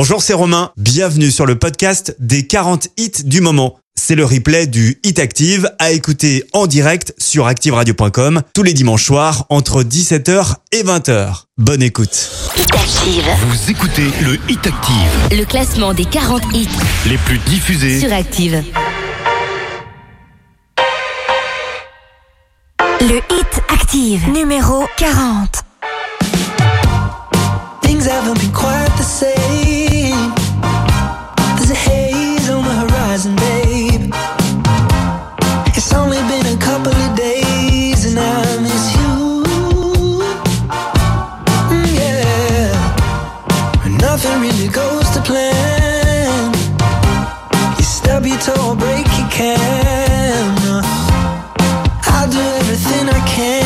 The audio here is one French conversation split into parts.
Bonjour, c'est Romain. Bienvenue sur le podcast des 40 hits du moment. C'est le replay du Hit Active à écouter en direct sur activeradio.com tous les dimanches soirs entre 17h et 20h. Bonne écoute. Hit Active. Vous écoutez le Hit Active. Le classement des 40 hits les plus diffusés sur Active. Le Hit Active numéro 40. Things haven't been quite the same. it or break your camera. I'll do everything I can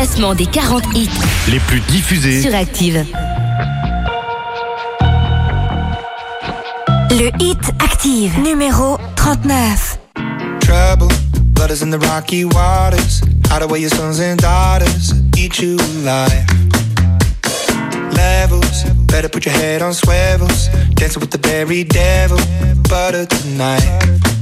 classement des 40 hits les plus diffusés. sur Active. Le hit active numéro 39. trouble. Blood is in the rocky waters. Hide away your sons and daughters. Eat you alive. Levels. Better put your head on swivels. Dancing with the very devil. Butter tonight.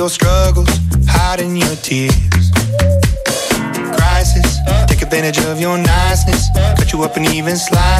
Your struggles, hiding your tears crisis. Take advantage of your niceness. Cut you up in even slices.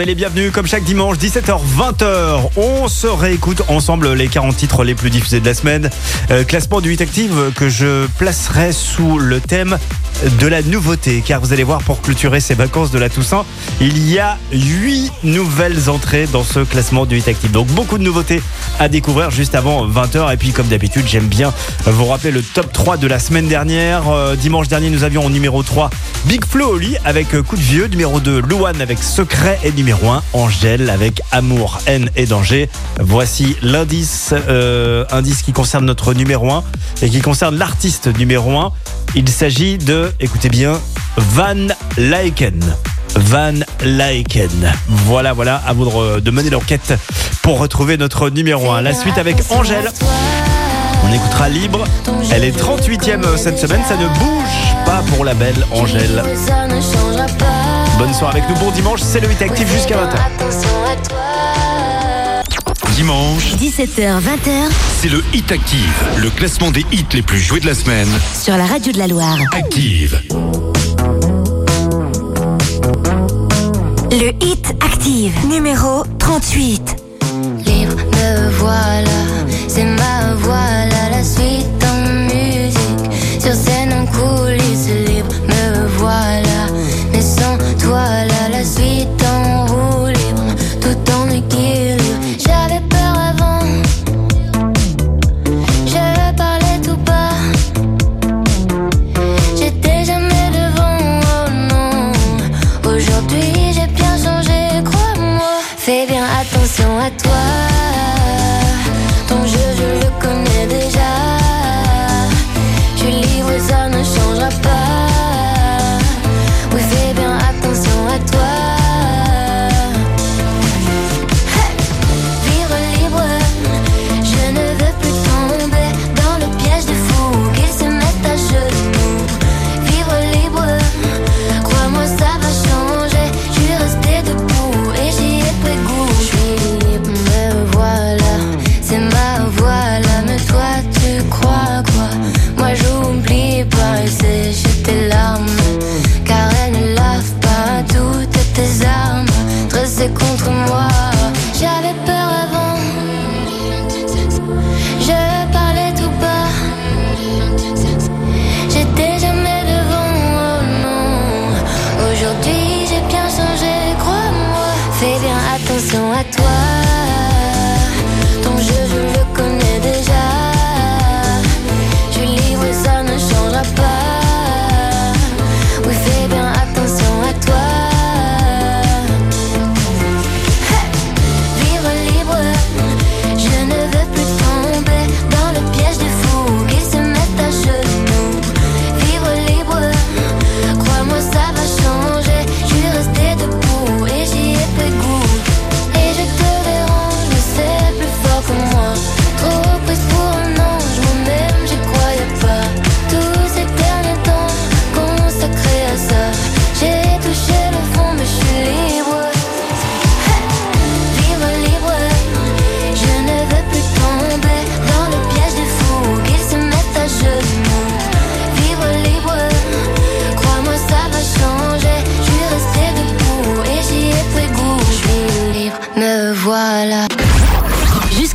Soyez les bienvenus comme chaque dimanche 17h-20h. On se réécoute ensemble les 40 titres les plus diffusés de la semaine. Euh, classement du Hit Active que je placerai sous le thème de la nouveauté car vous allez voir pour clôturer ces vacances de la Toussaint, il y a 8 nouvelles entrées dans ce classement du Hit Active. Donc beaucoup de nouveautés à découvrir juste avant 20h et puis comme d'habitude, j'aime bien vous rappeler le top 3 de la semaine dernière. Euh, dimanche dernier, nous avions en numéro 3 Big Flo Oli avec euh, Coup de vieux, numéro 2 Louane avec Secret et numéro 1 Angèle avec Amour, haine et danger. Voici l'indice euh, indice qui concerne notre numéro 1 et qui concerne l'artiste numéro 1. Il s'agit de, écoutez bien, Van Lyken. Van Lyken. Voilà, voilà, à vous de, mener l'enquête pour retrouver notre numéro 1. La suite avec Angèle. On écoutera libre. Elle est 38e cette semaine. Ça ne bouge pas pour la belle Angèle. Bonne soirée avec nous. Bon dimanche. C'est le 8 actif jusqu'à 20h. Dimanche, 17h, 20h c'est le Hit Active, le classement des hits les plus joués de la semaine. sur la radio de la Loire. Active. Le hit active numéro 38. Libre, me voilà, c'est ma voilà la suite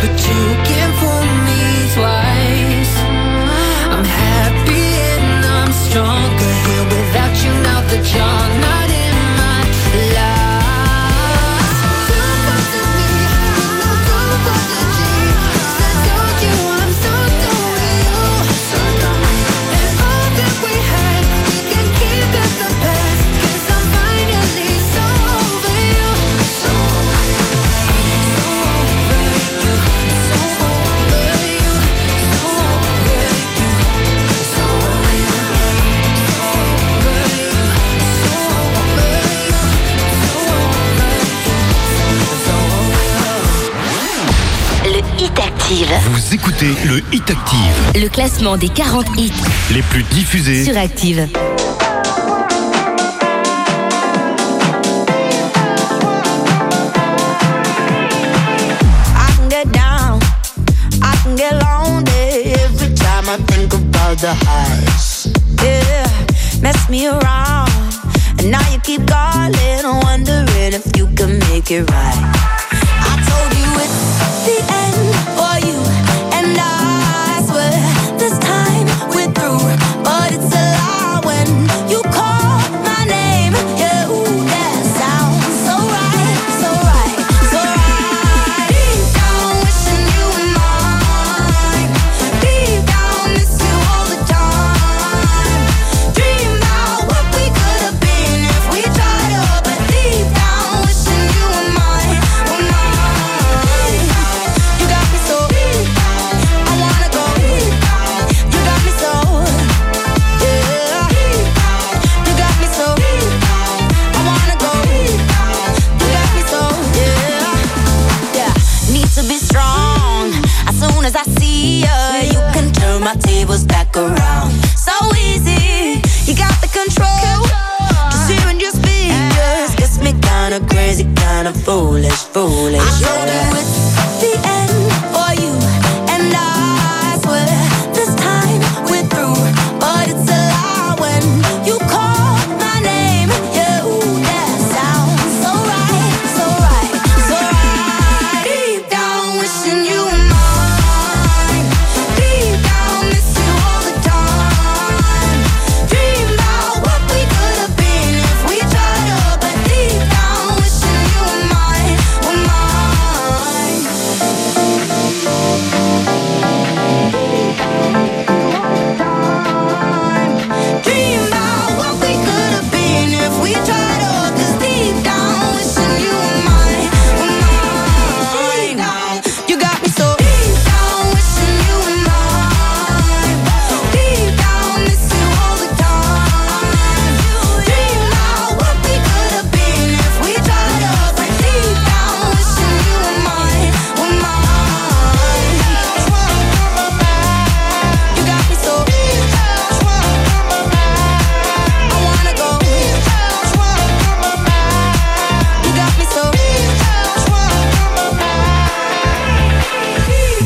but you can fool me twice. I'm happy and I'm stronger here without you that you're not. Active. Vous écoutez le Hit Active. Le classement des 40 hits les plus diffusés sur Active. I can get down, I can get lonely every time I think about the highs. Yeah, mess me around. And now you keep calling, wondering if you can make it right. I told you it's the end. you. Foolish, foolish. I told you it's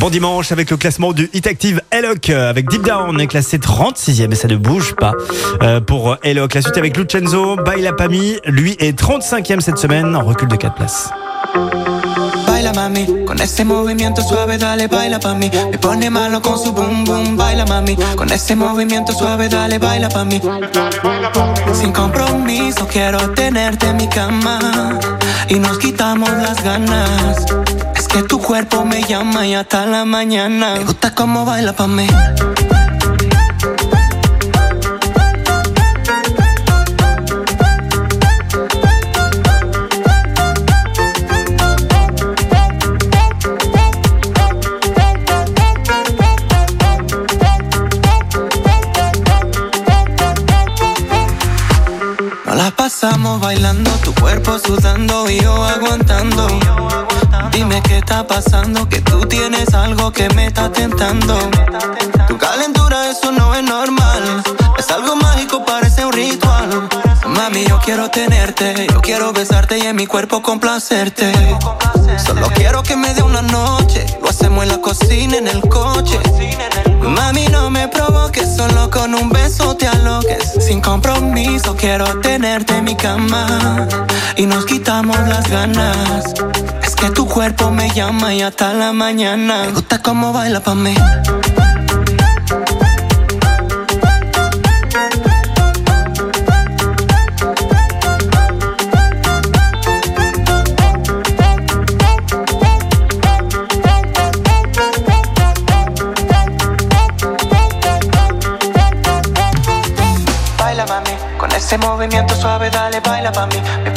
Bon dimanche avec le classement du Hit Active Eloc euh, avec Deep Down est classé 36e et ça ne bouge pas euh, pour Eloc. La suite avec Lucenzo, Baila Pami, lui est 35e cette semaine en recul de 4 places. Baila mami, con ese movimiento suave dale baila pa' mí. Me pone malo con su boom boom, baila mami. Con ese movimiento suave dale baila pa' mí. Sin compromiso quiero tenerte en mi cama y nos quitamos las ganas. Que tu cuerpo me llama y hasta la mañana. Me gusta cómo baila pa' mí. Nos la pasamos bailando, tu cuerpo sudando y yo está pasando, que tú tienes algo que me está tentando. Tu calentura, eso no es normal. Es algo mágico, parece un ritual. Mami, yo quiero tenerte, yo quiero besarte y en mi cuerpo complacerte. Solo quiero que me dé una noche, lo hacemos en la cocina, en el coche. Mami, no me provoques, solo con un beso te aloques. Sin compromiso, quiero tenerte en mi cama y nos quitamos las ganas. Que tu cuerpo me llama y hasta la mañana. Me gusta cómo baila pa' mí. Baila mami, con ese movimiento suave dale baila pa' mí.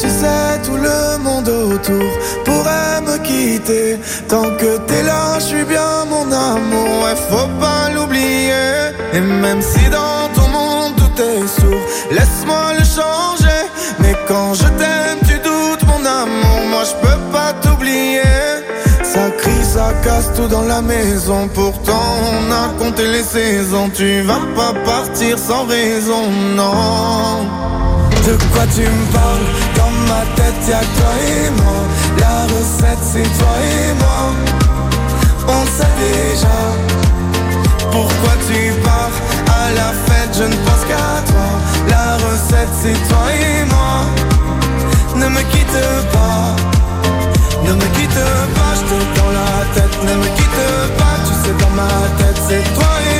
Tu sais, tout le monde autour pourrait me quitter. Tant que t'es là, je suis bien mon amour. Ouais, faut pas l'oublier. Et même si dans ton monde tout est sourd, laisse-moi le changer. Mais quand je t'aime, tu doutes mon amour. Moi, je peux pas t'oublier. Ça crie, ça casse tout dans la maison. Pourtant, on a compté les saisons. Tu vas pas partir sans raison, non. De quoi tu me parles? Ma tête y'a toi et moi. La recette c'est toi et moi. On sait déjà Pourquoi tu pars À la fête. Je ne pense qu'à toi. La recette c'est toi et moi. Ne me quitte pas. Ne me quitte pas, je te dans la tête. Ne me quitte pas. Dans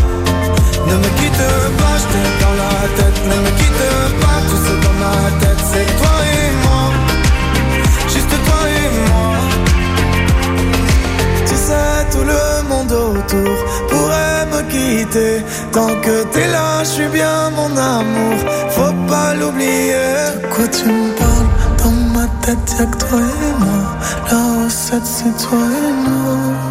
Ne me quitte pas, je t'ai dans la tête. Ne me quitte pas, tu sais dans ma tête, c'est toi et moi. Juste toi et moi. Tu sais, tout le monde autour pourrait me quitter. Tant que t'es là, je suis bien mon amour. Faut pas l'oublier. De quoi tu me parles? Dans ma tête, y'a que toi et moi. La recette, c'est toi et moi.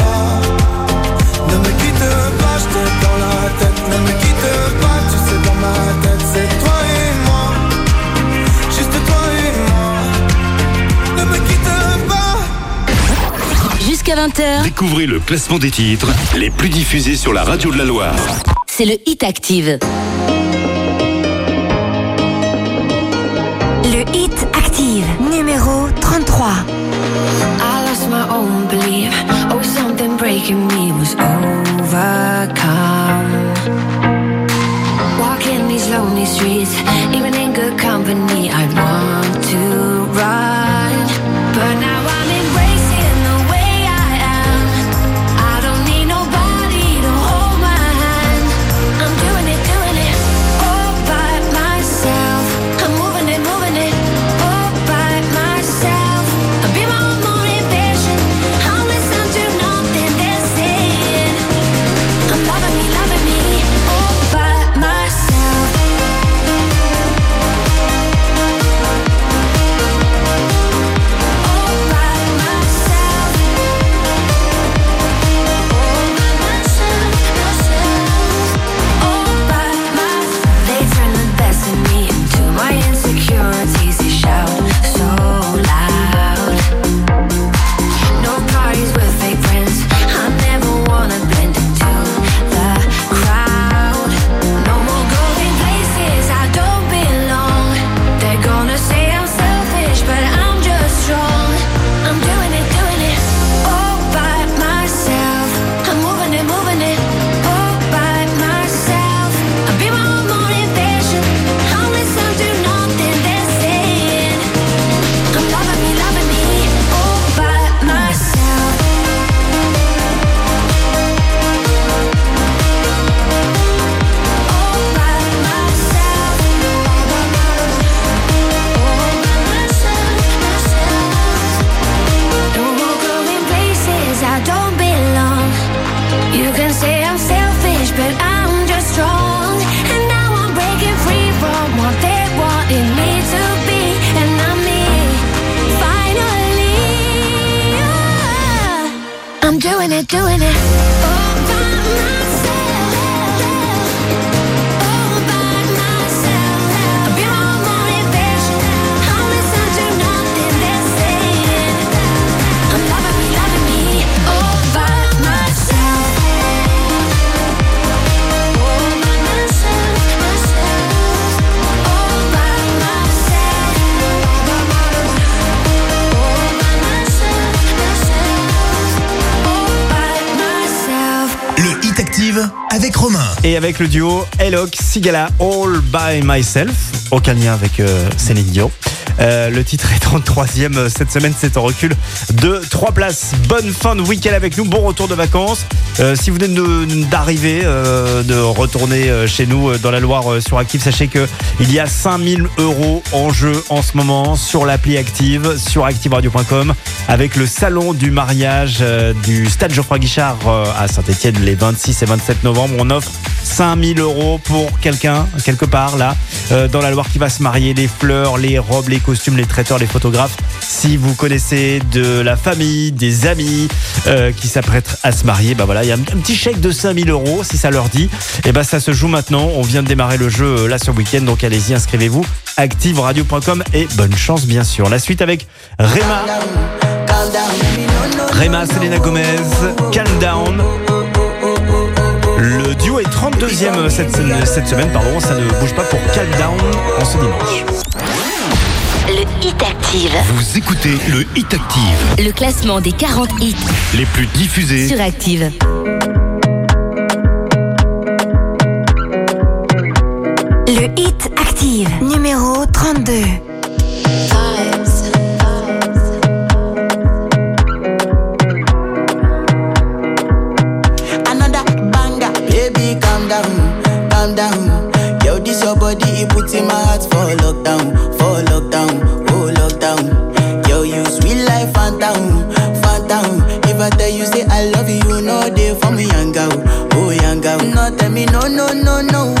Jusqu'à 20h, Découvrez le classement des titres les plus diffusés sur la radio de la Loire. c'est le Hit Active. Le Hit Active, numéro 33. I lost my own belief. Oh, something breaking me was overcome. Walking these lonely streets, avec le duo Elok Sigala All By Myself, aucun lien avec euh, Céline Dion. Euh, le titre est 33e euh, cette semaine, c'est en recul de 3 places. Bonne fin de week-end avec nous, bon retour de vacances. Si vous venez d'arriver, de retourner chez nous dans la Loire sur Active, sachez qu'il y a 5000 euros en jeu en ce moment sur l'appli Active, sur ActiveRadio.com, avec le salon du mariage du Stade Geoffroy Guichard à Saint-Etienne les 26 et 27 novembre. On offre 5000 euros pour quelqu'un, quelque part là, euh, dans la Loire qui va se marier, les fleurs, les robes, les costumes, les traiteurs, les photographes. Si vous connaissez de la famille, des amis euh, qui s'apprêtent à se marier, bah voilà, il y a un, petit chèque de 5000 euros si ça leur dit. Et bah ça se joue maintenant. On vient de démarrer le jeu euh, là ce week-end, donc allez-y, inscrivez-vous. ActiveRadio.com et bonne chance bien sûr. La suite avec Rema. Rema, Selena Gomez, Calm Down. Le duo est 32e cette, semaine, pardon, ça ne bouge pas pour Calm Down en ce dimanche. Le Hit Active. Vous écoutez le Hit Active. Le classement des 40 hits. Les plus diffusés. Sur Active. me no, no, no, no.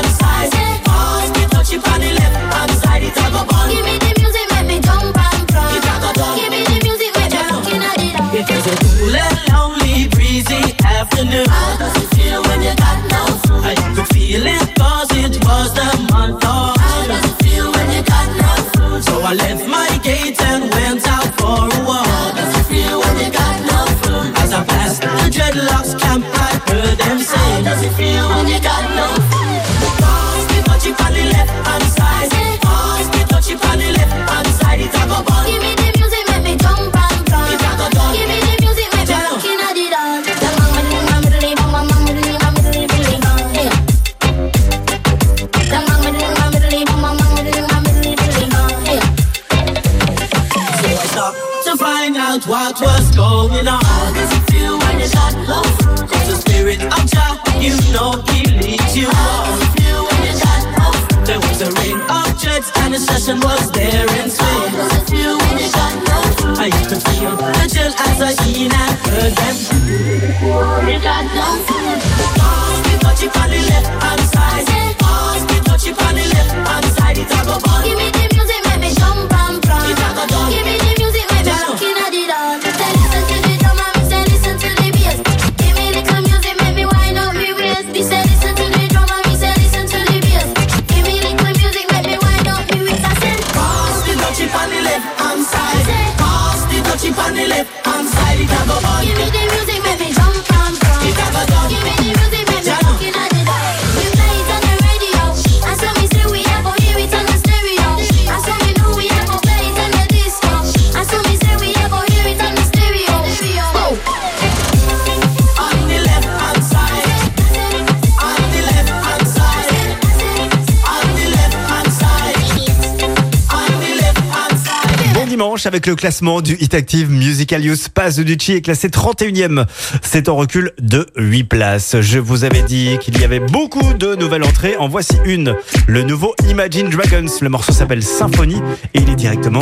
avec le classement du Hit Active Musical Use. Paz Ducci est classé 31e. C'est en recul de 8 places. Je vous avais dit qu'il y avait beaucoup de nouvelles entrées. En voici une. Le nouveau Imagine Dragons. Le morceau s'appelle Symphonie et il est directement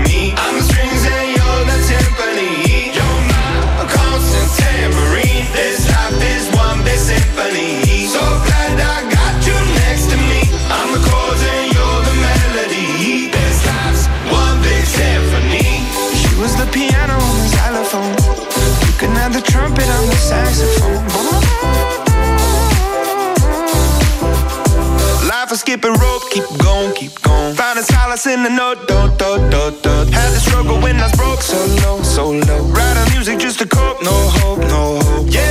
me. skipping rope, keep going, keep going. Finding solace in the note, do, do, do, do. Had to struggle when I was broke, so low, so low. Writing music just to cope, no hope, no hope. Yeah.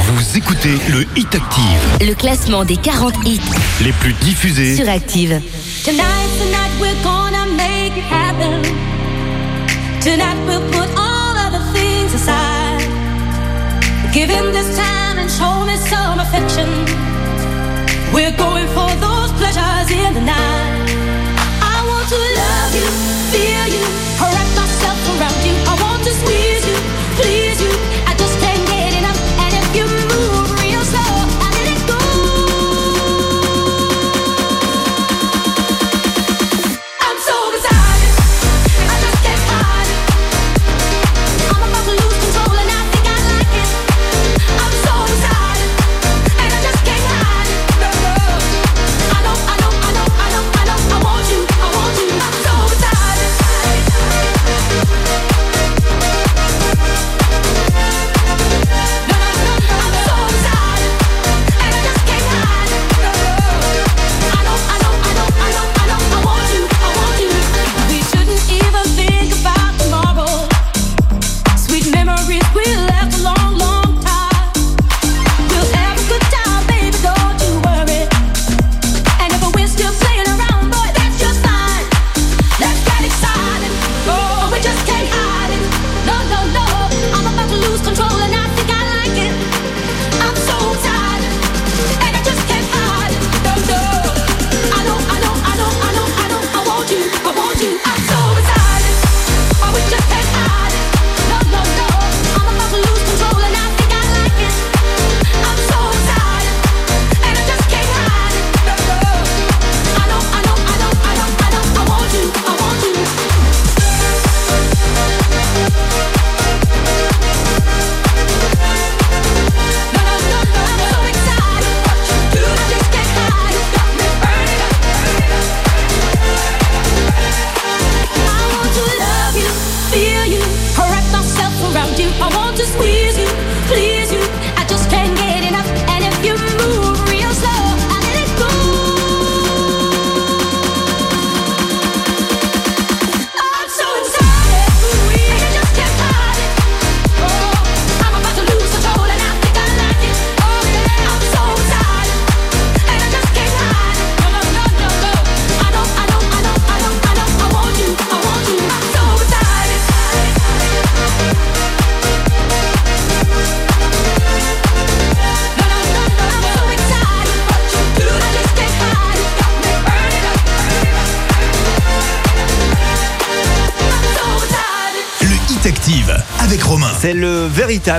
Vous écoutez le Hit Active. Le classement des 40 hits les plus diffusés sur Active. Tonight, tonight we're gonna make it happen. Tonight we'll put all other things aside. Give him this time and show me some affection. We're going for those pleasures in the night. I want to love you.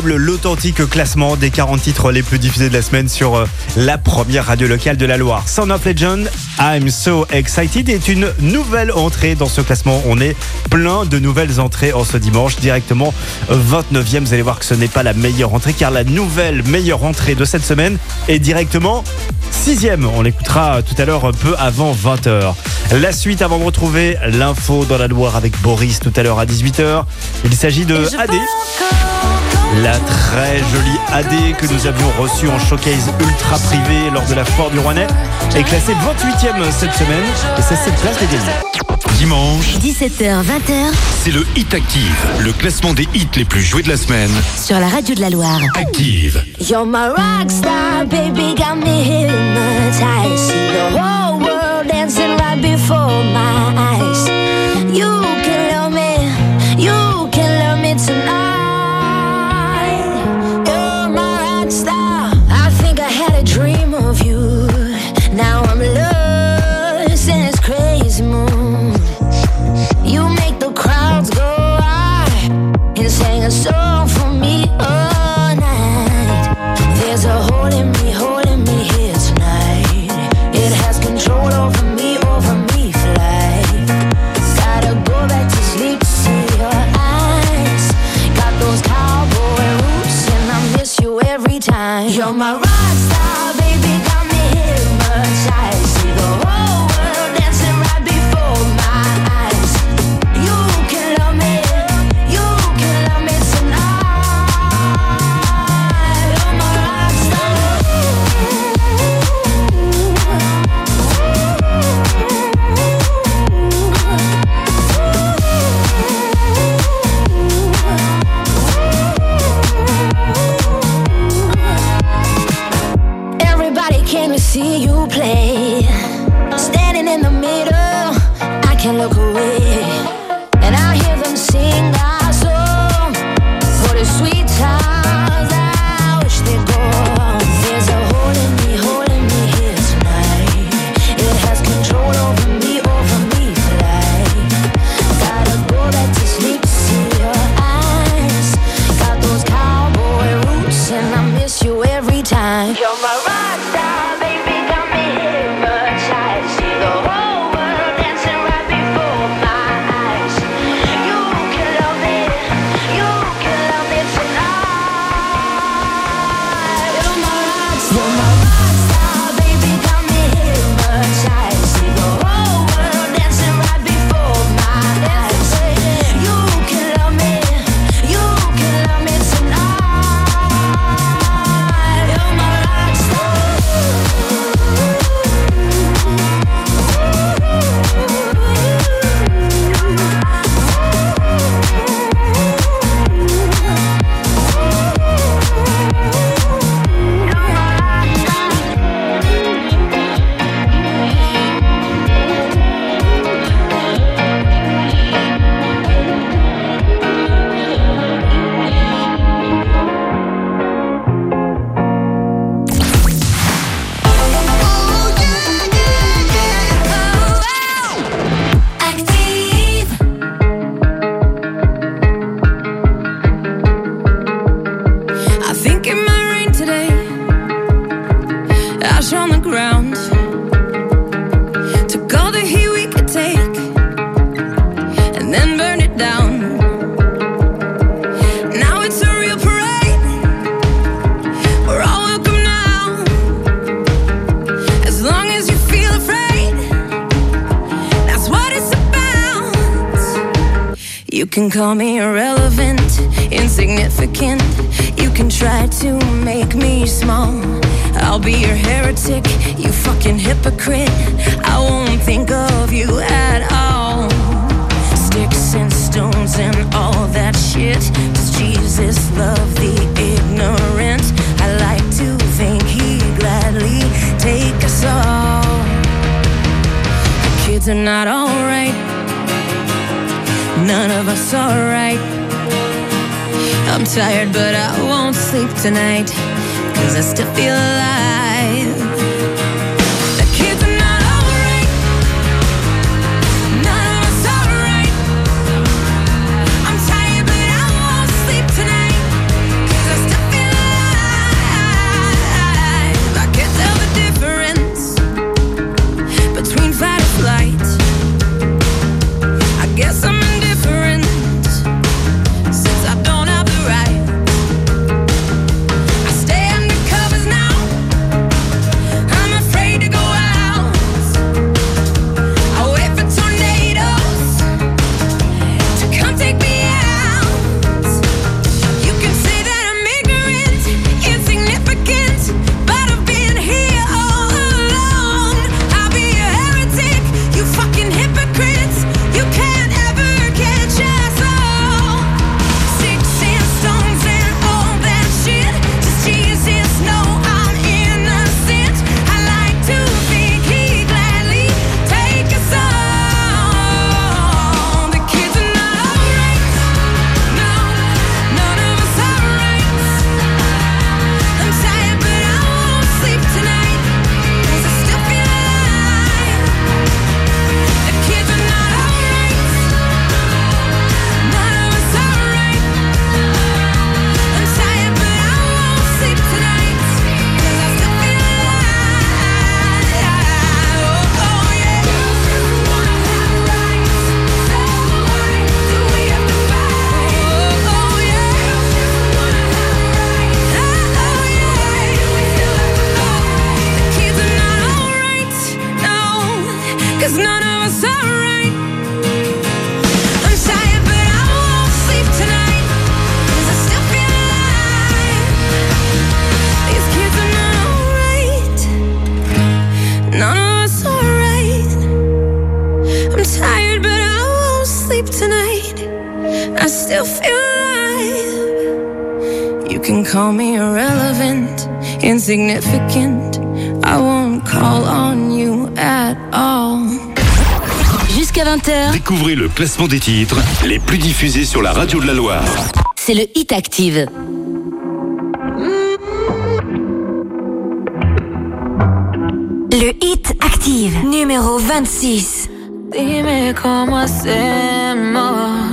l'authentique classement des 40 titres les plus diffusés de la semaine sur euh, la première radio locale de la Loire. Son of Legend, I'm So Excited est une nouvelle entrée dans ce classement. On est plein de nouvelles entrées en ce dimanche, directement 29e. Vous allez voir que ce n'est pas la meilleure entrée car la nouvelle meilleure entrée de cette semaine est directement 6e. On l'écoutera tout à l'heure un peu avant 20h. La suite avant de retrouver l'info dans la Loire avec Boris tout à l'heure à 18h. Il s'agit de AD la très jolie AD que nous avions reçue en showcase ultra privé lors de la Foire du Rouennais, est classée 28e cette semaine et ça cette place est gagnée. Dimanche, 17h-20h, c'est le Hit Active, le classement des hits les plus joués de la semaine sur la radio de la Loire. Active. You're my rockstar, baby, got me. See the whole world dancing right before my ash on the ground. Took all the heat we could take and then burn it down. Now it's a real parade. We're all welcome now. As long as you feel afraid, that's what it's about. You can call me irrelevant, insignificant. You can try to make me small I'll be your heretic, you fucking hypocrite. I won't think of you at all. Sticks and stones and all that shit. Does Jesus love the ignorant? I like to think he gladly take us all. The kids are not alright. None of us are right. I'm tired, but I won't sleep tonight. Cause I still feel alive. I still feel alive. You can call me irrelevant, insignificant. I won't call on you at all. Jusqu'à 20h, Découvrez le classement des titres les plus diffusés sur la radio de la Loire. c'est le Hit Active. Le Hit Active, numéro 26. Dime cómo hacemos.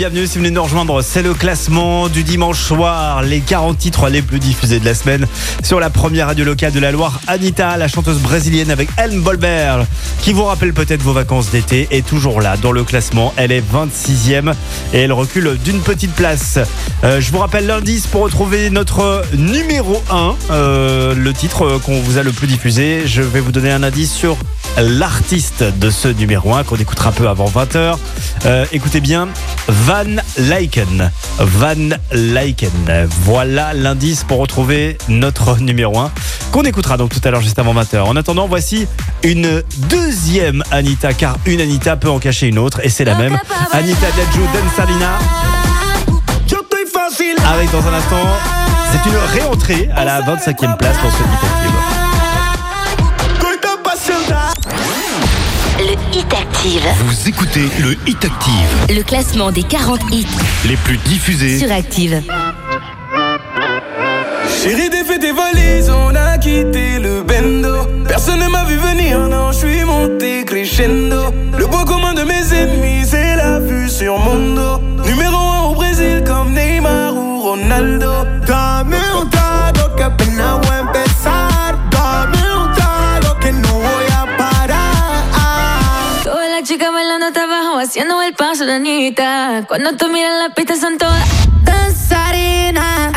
Bienvenus si vous venez nous rejoindre. C'est le classement du dimanche soir. Les 40 titres les plus diffusés de la semaine. Sur la première radio locale de la Loire, Anita, la chanteuse brésilienne avec Elm Bolbert, qui vous rappelle peut-être vos vacances d'été, est toujours là dans le classement. Elle est 26e et elle recule d'une petite place. Euh, je vous rappelle l'indice pour retrouver notre numéro 1, euh, le titre qu'on vous a le plus diffusé. Je vais vous donner un indice sur l'artiste de ce numéro 1 qu'on écoutera un peu avant 20h. Euh, écoutez bien, Van Lyken. Van Lyken. Voilà l'indice pour retrouver notre numéro 1 qu'on écoutera donc tout à l'heure juste avant 20h. En attendant, voici une deuxième Anita car une Anita peut en cacher une autre et c'est la même. Anita Dadju Salina avec dans un instant, c'est une réentrée à la 25e place dans ce Hit Le Hit Active. Vous écoutez le Hit Active, Le classement des 40 hits les plus diffusés. sur Active. Chérie, défais tes valises, on a quitté le bendo. Personne ne m'a vu venir, non, je suis monté crescendo. Le point commun de mes ennemis, c'est la vue sur mon dos. Numéro 1 au Brésil, comme Neymar ou Ronaldo. Haciendo el paso de Anita. Cuando tú miras la pista son todas danzarinas.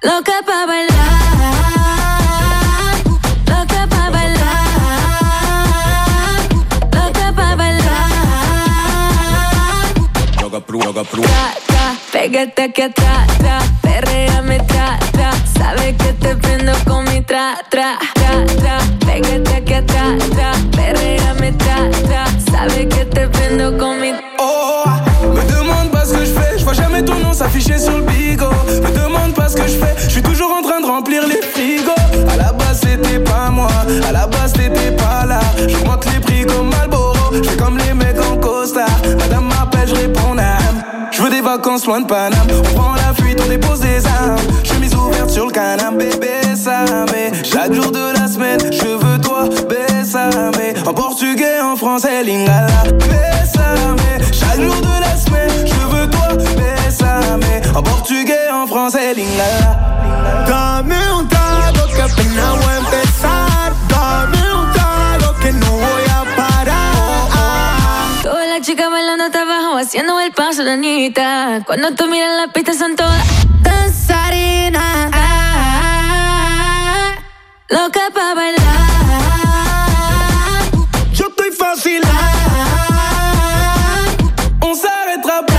Loca pa' bailar. Loca pa' bailar. Loca pa' bailar. Tra, tra, pégate aquí atrás, tra, perréame, tra, tra. Sabes que te prendo con mi tra, tra, tra, tra. Pégate aquí atrás, tra, perréame, tra, tra. Sabes que te prendo con Oh, me demande pas ce que je fais, je vois jamais ton nom s'afficher sur le bigot. Me demande pas ce que je fais, je suis toujours en train de remplir les frigos. À la base c'était pas moi, à la base t'étais pas là. J'augmente les prix comme Malboro, je comme les mecs en costard. Madame m'appelle, je réponds nam. Je veux des vacances loin de Paname. On prend la fuite, on dépose des armes. Chemise ouverte sur le canapé, bébé ça mais chaque jour de En portugais, en français, lingala. Bésame, chaque jour de la semaine, je veux toi, bésame. En portugais, en français, lingala. Dame un trago que apenas voy a empezar. Dame un trago que no voy a parar. Todas las chicas bailando hasta abajo, haciendo el paso de Anita. Cuando tú miras la pista son todas danzarinas. Loca pa' bailar. On s'arrêtera pas.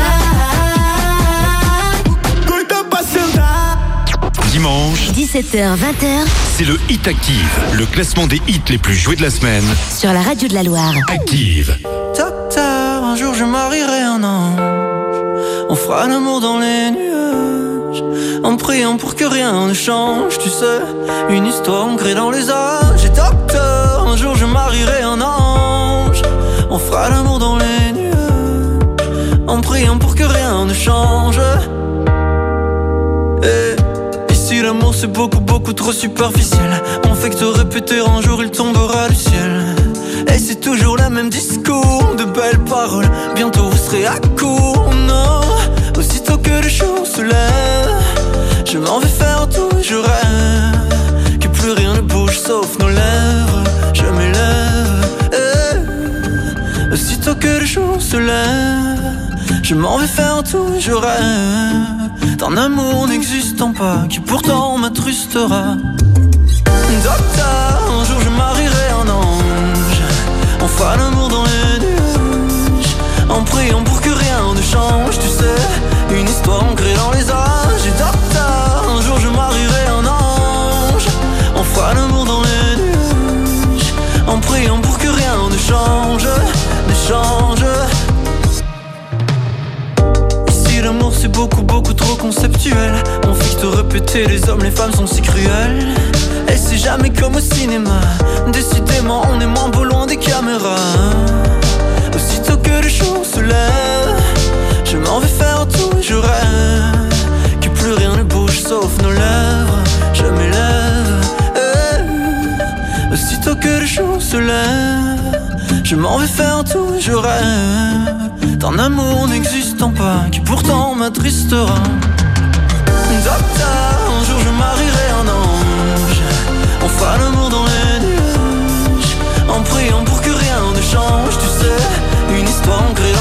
Dimanche, 17h, 20h c'est le Hit Active, le classement des hits les plus joués de la semaine. sur la radio de la Loire. Active. Docteur, un jour je marierai un ange. On fera l'amour dans les nuages. En priant pour que rien ne change, tu sais. Une histoire ancrée dans les âges. Et docteur, un jour je marierai un ange. On fera l'amour dans les nuages. En priant pour que rien ne change. Et ici l'amour c'est beaucoup beaucoup trop superficiel On fait que te répéter un jour il tombera du ciel Et c'est toujours le même discours De belles paroles Bientôt vous serez à court Non Aussitôt que le jour se lève Je m'en vais faire tout Que le jour se lève Je m'en vais faire tout je rêve D'un amour n'existant pas Qui pourtant m'attrustera. Docteur, un jour je marierai un ange. On fera l'amour dans les nuages En priant pour que rien ne change Tu sais, une histoire ancrée dans les âges. Et docteur, un jour je marierai un ange. On fera l'amour dans les nuages En priant pour que rien ne change c'est beaucoup, beaucoup trop conceptuel. Mon fait que te répéter, les hommes, les femmes sont si cruels. Et c'est jamais comme au cinéma. Décidément, on est moins beau loin des caméras. Aussitôt que le jour se lève, je m'en vais faire tout et je rêve. Que plus rien ne bouge sauf nos lèvres. Je m'élève. Eh. Aussitôt que le jour se lève, je m'en vais faire tout et je rêve d'un amour n'existant pas qui pourtant m'attristera. Docteur, un jour je marierai un ange. On fera l'amour dans les nuages en priant pour que rien ne change. Tu sais, une histoire en créant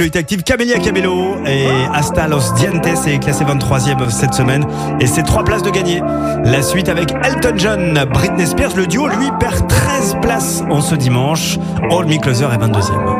le hit active Camélia et Hasta Los Dientes est classé 23e cette semaine et c'est trois places de gagner. La suite avec Elton John, Britney Spears, le duo lui perd 13 places en ce dimanche. All Me Closer est 22e.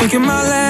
Look my life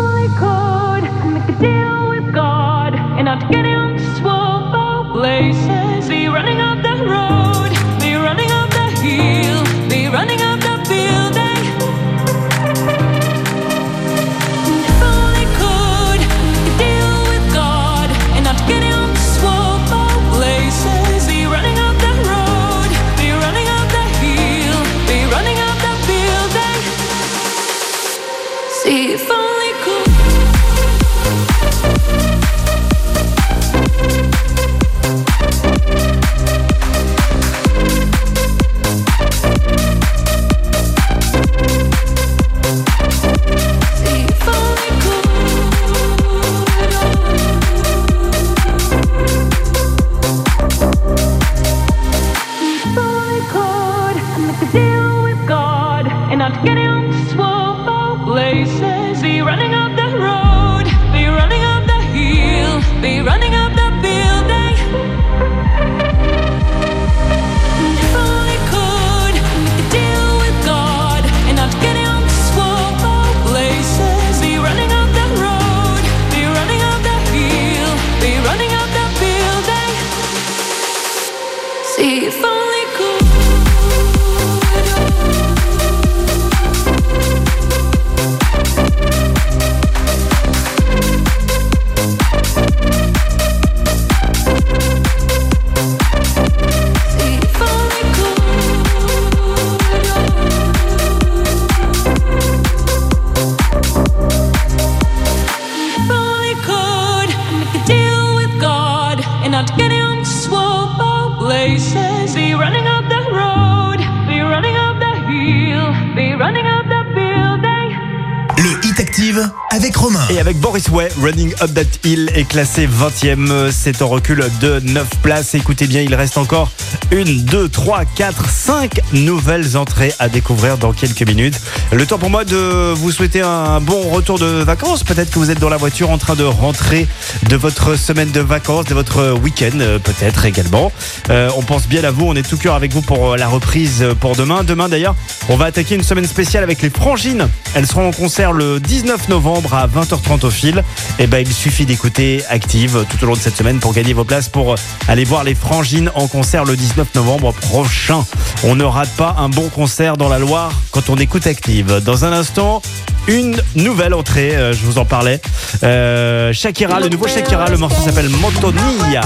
Active avec Romain. Et avec Boris Way, Running Up That Hill est classé 20e. C'est en recul de 9 places. Écoutez bien, il reste encore une, deux, trois, quatre, cinq nouvelles entrées à découvrir dans quelques minutes. Le temps pour moi de vous souhaiter un bon retour de vacances. Peut-être que vous êtes dans la voiture en train de rentrer de votre semaine de vacances, de votre week-end euh, peut-être également. Euh, on pense bien à vous, on est tout cœur avec vous pour euh, la reprise pour demain. Demain d'ailleurs, on va attaquer une semaine spéciale avec les Frangines. Elles seront en concert le 19 novembre à 20h30 au fil. Et ben il suffit d'écouter Active tout au long de cette semaine pour gagner vos places pour aller voir les Frangines en concert le 19 novembre prochain. On ne rate pas un bon concert dans la Loire quand on écoute Active. Dans un instant, une nouvelle entrée, euh, je vous en parlais. Euh, Shakira, le nouveau Shakira, le morceau s'appelle Motonia.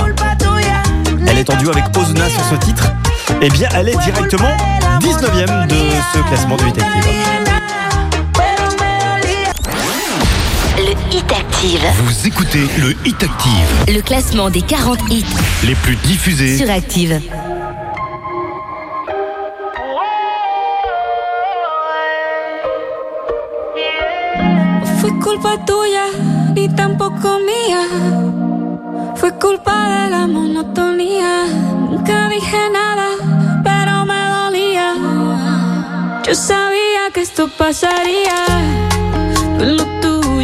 Elle est en duo avec Ozuna sur ce titre. Eh bien, elle est directement 19ème de ce classement de 8 Active. Hit Active. Vous écoutez le Hit Active, Le classement des 40 hits les plus diffusés sur Active. Fue culpa tuya, ni tampoco mía. Fue culpa de la monotonía. Nunca dije nada, pero me dolía. Yo sabía que esto pasaría. Tú en lo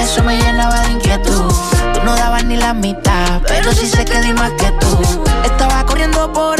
eso me llenaba de inquietud. Tú no dabas ni la mitad, pero sí sé que di más que tú. Estaba corriendo por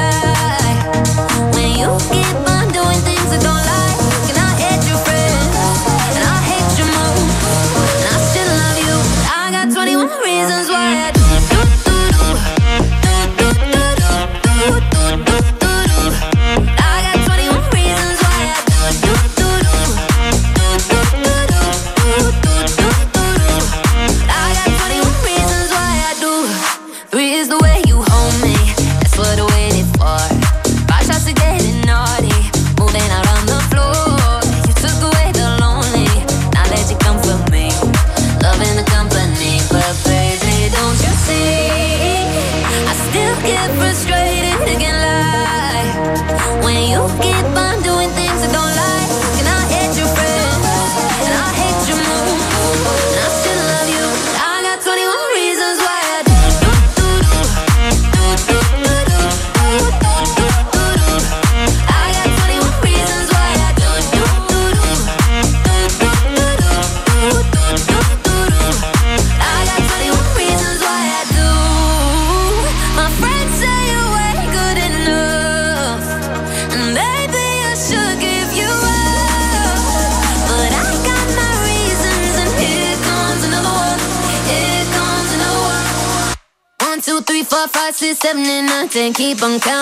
Seven, and nine, ten. Keep on counting.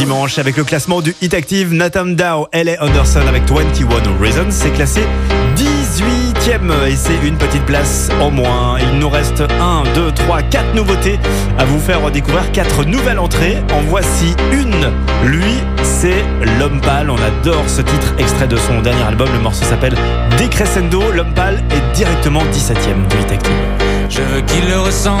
Dimanche avec le classement du Hit Active, Nathan Dow, L.A. Anderson avec 21 Reasons, c'est classé 18ème et c'est une petite place en moins. Il nous reste 1, 2, 3, 4 nouveautés à vous faire découvrir, 4 nouvelles entrées. En voici une. Lui, c'est L'Homme Pâle. On adore ce titre, extrait de son dernier album. Le morceau s'appelle Decrescendo. L'Homme Pâle est directement 17ème du Hit Active. Je veux qu'il le ressente.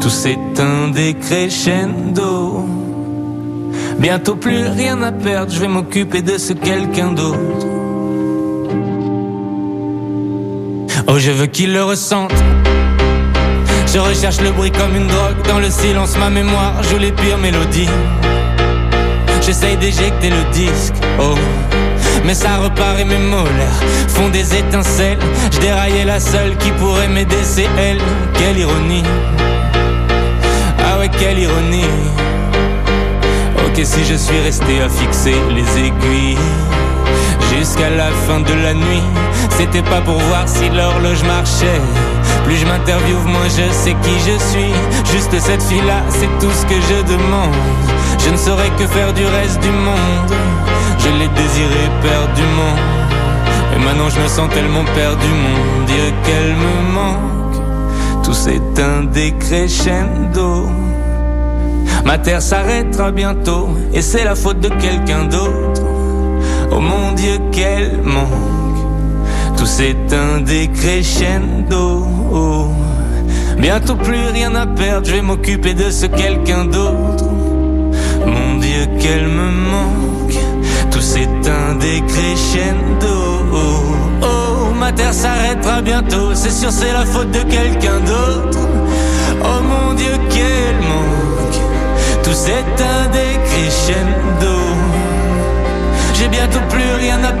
Tout s'éteint des crescendo. Bientôt plus rien à perdre, je vais m'occuper de ce quelqu'un d'autre. Oh, je veux qu'il le ressente. Je recherche le bruit comme une drogue. Dans le silence, ma mémoire joue les pires mélodies. J'essaye d'éjecter le disque. Oh. Mais ça repart et mes molaires font des étincelles. Je déraillais la seule qui pourrait m'aider, c'est elle. Quelle ironie. Quelle ironie. Ok, si je suis resté à fixer les aiguilles jusqu'à la fin de la nuit, c'était pas pour voir si l'horloge marchait. Plus je m'interviewe, moins je sais qui je suis. Juste cette fille-là, c'est tout ce que je demande. Je ne saurais que faire du reste du monde. Je l'ai désiré perdument. Et maintenant je me sens tellement perdu, mon Dieu, qu'elle me manque. Tout s'éteint des crescendo. Ma terre s'arrêtera bientôt, et c'est la faute de quelqu'un d'autre. Oh mon Dieu, qu'elle manque. Tout s'éteint des crescendo. Bientôt plus rien à perdre, je vais m'occuper de ce quelqu'un d'autre. Mon Dieu, qu'elle me manque. Tout s'éteint des crescendo. Oh, ma terre s'arrêtera bientôt, c'est sûr, c'est la faute de quelqu'un d'autre. Oh mon Dieu, qu'elle manque. Tout s'éteint des crescendo. J'ai bientôt plus rien à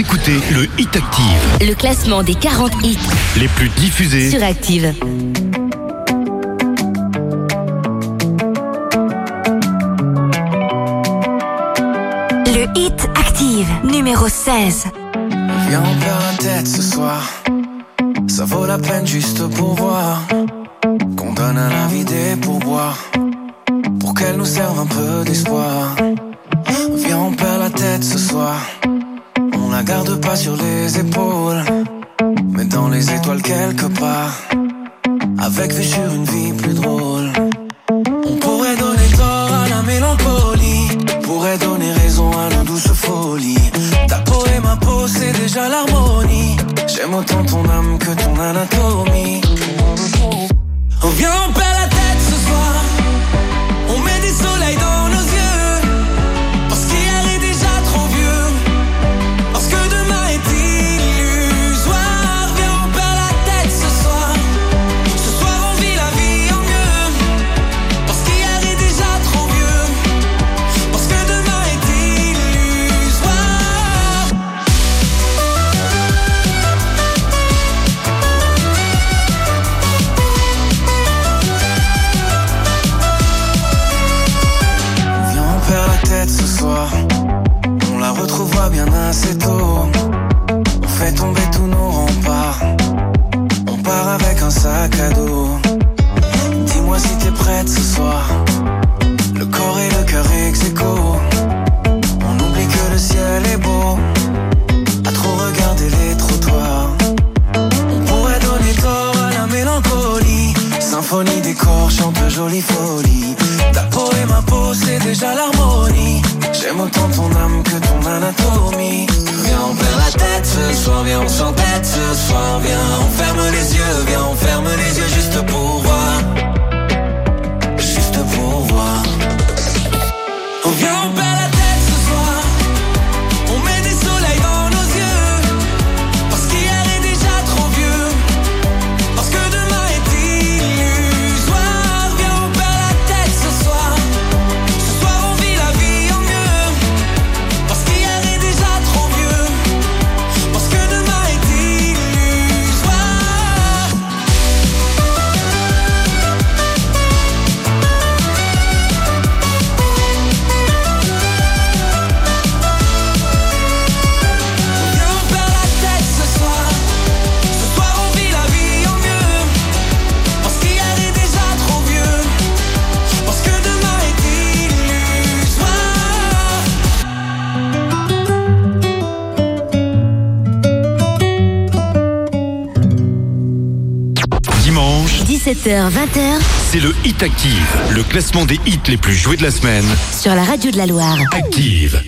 écoutez le Hit Active, Le classement des 40 hits les plus diffusés sur Active. Le Hit Active, numéro 16. Viens, on perd la tête ce soir. Ça vaut la peine juste pour voir. Qu'on donne à la vie des pourboires. Pour qu'elle nous serve un peu d'espoir. Pas sur les épaules. 17h, 20h. C'est le Hit Active, le classement des hits les plus joués de la semaine. Sur la radio de la Loire. Active.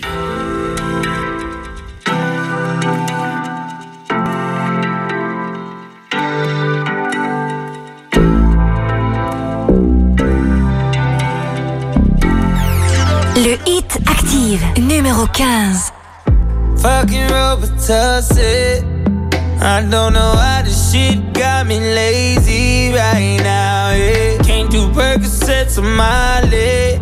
Le Hit Active, numéro 15. Fucking I don't know how shit got. been lazy right now, yeah. Can't do Percocets on my leg.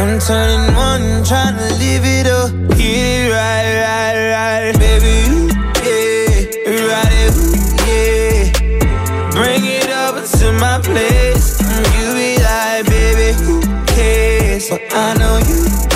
I'm turning one, trying to live it up. Yeah, right, right, right. Baby, you, yeah, right, it, yeah. Bring it up to my place. And you be like, baby, who cares? But I know you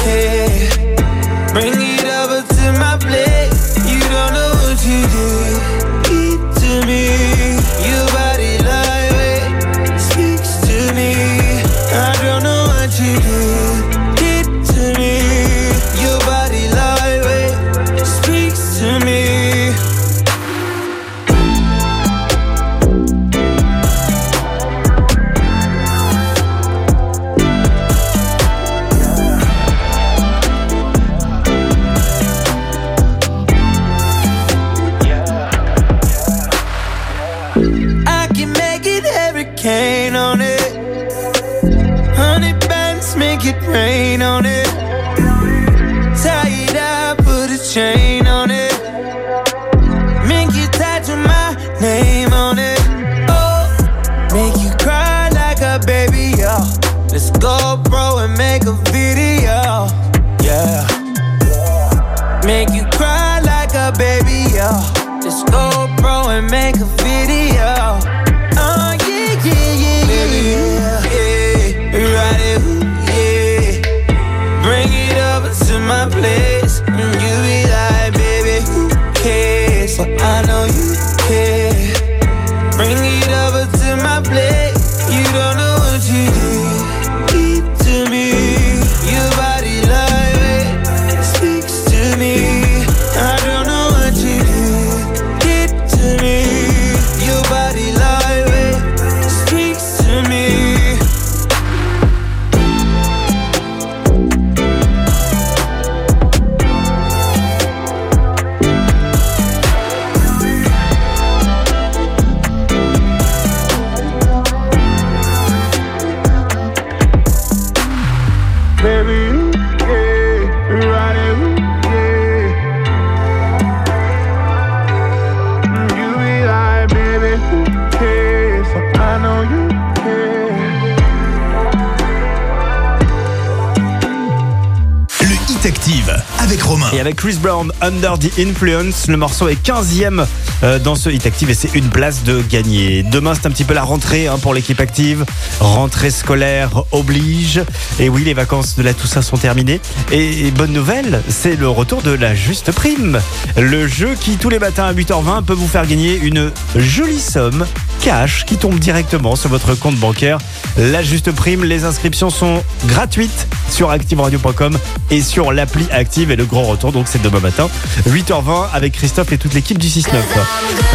Chris Brown, Under the Influence, le morceau est 15e euh, dans ce Hit Active et c'est une place de gagner. Demain, c'est un petit peu la rentrée hein, pour l'équipe active. Rentrée scolaire oblige. Et oui, les vacances de la Toussaint sont terminées. Et bonne nouvelle, c'est le retour de la juste prime. Le jeu qui, tous les matins à 8h20, peut vous faire gagner une jolie somme cash qui tombe directement sur votre compte bancaire. La juste prime, les inscriptions sont gratuites sur activeradio.com et sur l'appli Active et le grand retour donc c'est demain matin 8h20 avec Christophe et toute l'équipe du 6-9.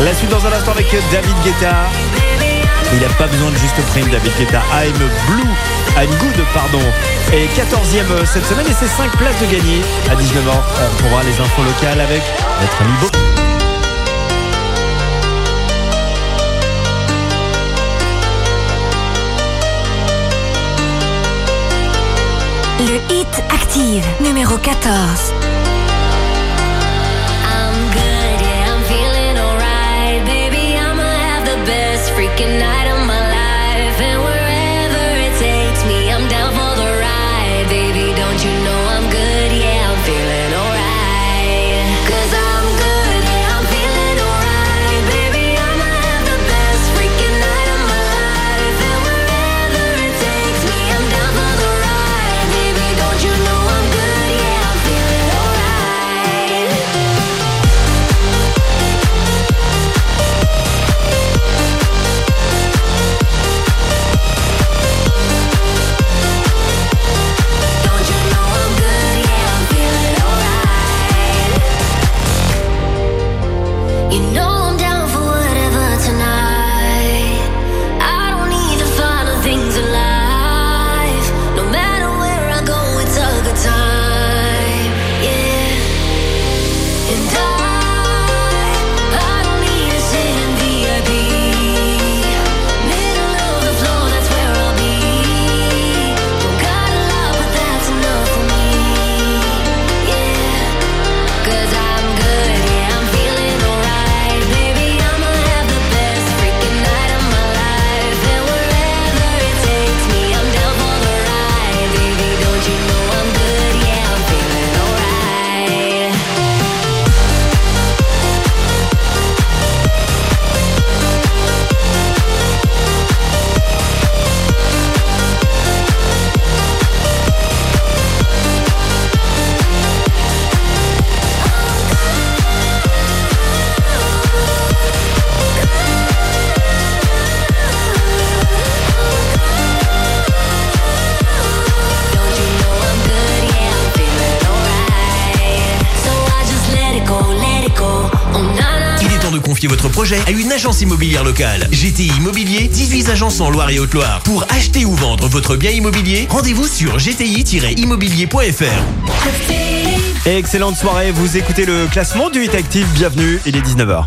La suite dans un instant avec David Guetta. Il n'a pas besoin de juste prime David Guetta. I'm Blue, I'm Good pardon. Et 14e cette semaine et c'est 5 places de gagner à 19h. On retrouvera les infos locales avec notre ami Beau. Hit Active, numéro 14. I'm good, yeah, I'm feeling alright. Baby, I'ma have the best freaking night of à une agence immobilière locale. GTI Immobilier, 18 agences en Loire et Haute-Loire. Pour acheter ou vendre votre bien immobilier, rendez-vous sur gti-immobilier.fr. Excellente soirée, vous écoutez le classement du Hit Active, bienvenue, il est 19h.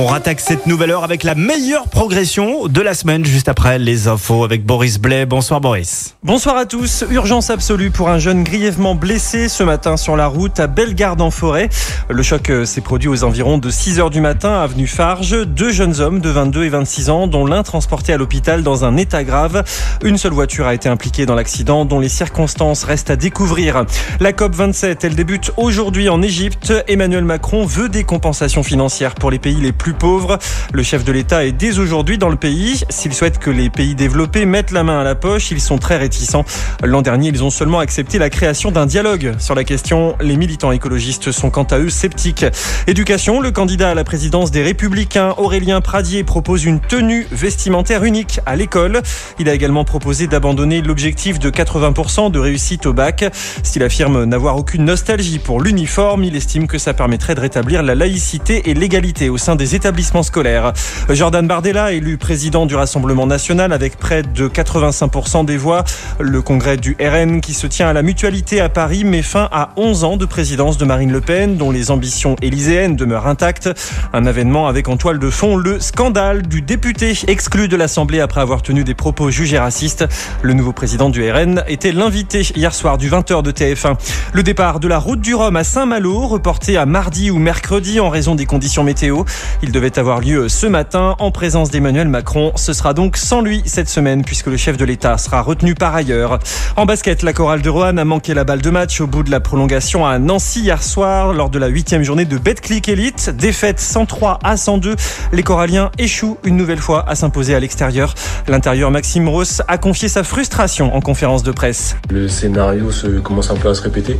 On rattaque cette nouvelle heure avec la meilleure progression de la semaine, juste après les infos avec Boris Blais. Bonsoir Boris. Bonsoir à tous. Urgence absolue pour un jeune grièvement blessé ce matin sur la route à Bellegarde en forêt. Le choc euh, s'est produit aux environs de 6 heures du matin, avenue Farge. Deux jeunes hommes de 22 et 26 ans, dont l'un transporté à l'hôpital dans un état grave. Une seule voiture a été impliquée dans l'accident, dont les circonstances restent à découvrir. La COP 27, elle débute aujourd'hui en Égypte. Emmanuel Macron veut des compensations financières pour les pays les plus pauvres. Le chef de l'État est dès aujourd'hui dans le pays. S'il souhaite que les pays développés mettent la main à la poche, ils sont très réticents. L'an dernier, ils ont seulement accepté la création d'un dialogue sur la question. Les militants écologistes sont quant à eux sceptiques. Éducation, le candidat à la présidence des Républicains, Aurélien Pradier, propose une tenue vestimentaire unique à l'école. Il a également proposé d'abandonner l'objectif de 80% de réussite au bac. S'il affirme n'avoir aucune nostalgie pour l'uniforme, il estime que ça permettrait de rétablir la laïcité et l'égalité au sein des établissements scolaires. Jordan Bardella, élu président du Rassemblement national avec près de 85% des voix. Le congrès du RN qui se tient à la mutualité à Paris met fin à 11 ans de présidence de Marine Le Pen, dont les ambitions élyséennes demeurent intactes. Un événement avec en toile de fond le scandale du député exclu de l'Assemblée après avoir tenu des propos jugés racistes. Le nouveau président du RN était l'invité hier soir du 20h de TF1. Le départ de la route du Rhum à Saint-Malo, reporté à mardi ou mercredi en raison des conditions météo. Il devait avoir lieu ce matin en présence d'Emmanuel Macron. Ce sera donc sans lui cette semaine puisque le chef de l'État sera retenu par ailleurs. En basket, la chorale de Roanne a manqué la balle de match au bout de la prolongation à Nancy hier soir lors de la huitième journée de Betclic Elite. Défaite 103 à 102. Les Coralliens échouent une nouvelle fois à s'imposer à l'extérieur. L'intérieur Maxime Ross a confié sa frustration en conférence de presse. Le scénario commence un peu à se répéter.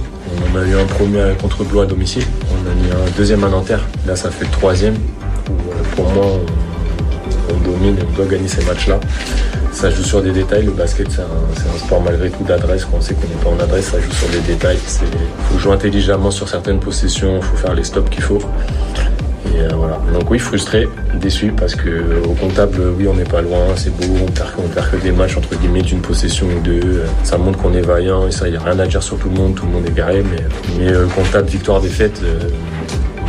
On a eu un premier contre Blois à domicile. On a mis un deuxième à Nanterre. Là, ça fait le troisième. Euh, pour moi, on, on domine on doit gagner ces matchs-là. Ça joue sur des détails. Le basket, c'est un, sport malgré tout d'adresse. Quand on sait qu'on n'est pas en adresse, ça joue sur des détails. Il faut jouer intelligemment sur certaines possessions. Il faut faire les stops qu'il faut. Et euh, voilà. Donc oui, frustré, déçu parce que au comptable, oui, on n'est pas loin, c'est beau, on perd, on perd que des matchs entre guillemets d'une possession ou deux. Euh, Ça montre qu'on est vaillant et ça, il n'y a rien à dire sur tout le monde, tout le monde est garé, mais, euh, comptable, victoire, défaite, euh,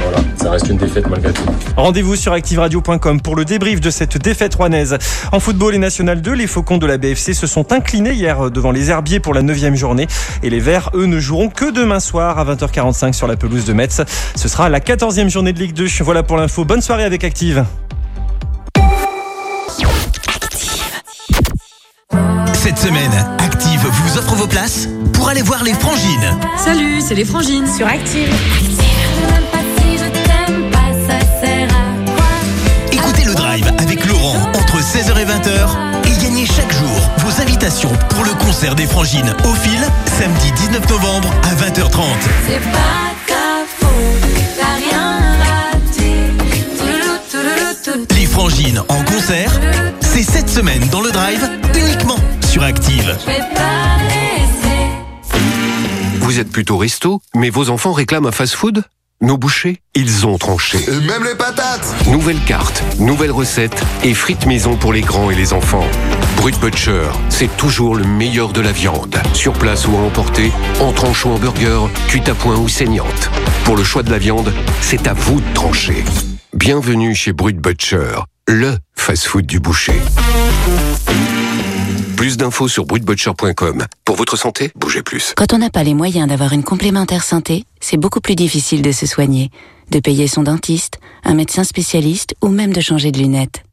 voilà, ça reste une défaite malgré tout. Rendez-vous sur activeradio.com pour le débrief de cette défaite rouennaise. En football et National 2, les Faucons de la BFC se sont inclinés hier devant les Herbiers pour la 9 journée. Et les Verts, eux, ne joueront que demain soir à 20h45 sur la pelouse de Metz. Ce sera la 14e journée de Ligue 2. Voilà pour l'info. Bonne soirée avec Active. Cette semaine, Active vous offre vos places pour aller voir les frangines. Salut, c'est les frangines sur Active. 16h et 20h et gagnez chaque jour vos invitations pour le concert des frangines au fil samedi 19 novembre à 20h30. C'est pas ta faute, t'as rien raté. Touloulou, touloulou, touloulou. Les frangines en concert, c'est cette semaine dans le drive uniquement sur Active. Vous êtes plutôt resto, mais vos enfants réclament un fast-food? Nos bouchers, ils ont tranché. Et même les patates Nouvelle carte, nouvelle recette et frites maison pour les grands et les enfants. Brut Butcher, c'est toujours le meilleur de la viande. Sur place ou à emporter, en tranche ou en burger, cuite à point ou saignante. Pour le choix de la viande, c'est à vous de trancher. Bienvenue chez Brut Butcher, le fast-food du boucher. Plus d'infos sur brutbutcher.com. Pour votre santé, bougez plus. Quand on n'a pas les moyens d'avoir une complémentaire santé, c'est beaucoup plus difficile de se soigner, de payer son dentiste, un médecin spécialiste ou même de changer de lunettes.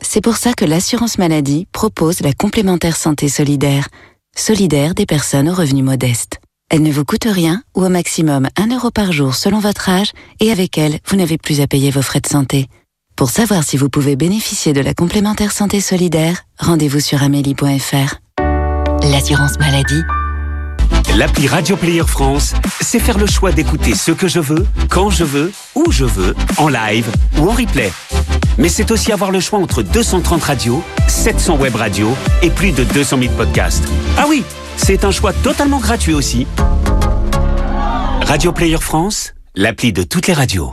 C'est pour ça que l'assurance maladie propose la complémentaire santé solidaire, solidaire des personnes aux revenus modestes. Elle ne vous coûte rien ou au maximum 1 euro par jour selon votre âge et avec elle, vous n'avez plus à payer vos frais de santé. Pour savoir si vous pouvez bénéficier de la complémentaire santé solidaire, rendez-vous sur amélie.fr. L'assurance maladie. L'appli Radio Player France, c'est faire le choix d'écouter ce que je veux, quand je veux, où je veux, en live ou en replay. Mais c'est aussi avoir le choix entre 230 radios, 700 web radios et plus de 200 000 podcasts. Ah oui, c'est un choix totalement gratuit aussi. Radio Player France, l'appli de toutes les radios.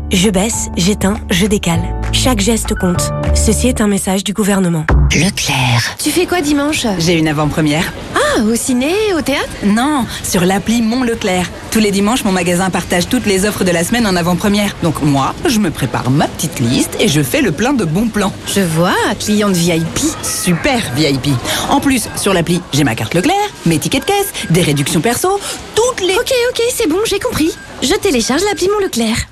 Je baisse, j'éteins, je décale. Chaque geste compte. Ceci est un message du gouvernement. Leclerc. Tu fais quoi dimanche? J'ai une avant-première. Ah, au ciné, au théâtre? Non, sur l'appli Mon Leclerc. Tous les dimanches, mon magasin partage toutes les offres de la semaine en avant-première. Donc moi, je me prépare ma petite liste et je fais le plein de bons plans. Je vois, cliente VIP. Super VIP. En plus, sur l'appli, j'ai ma carte Leclerc, mes tickets de caisse, des réductions perso, toutes les... Ok, ok, c'est bon, j'ai compris. Je télécharge l'appli Mon Leclerc.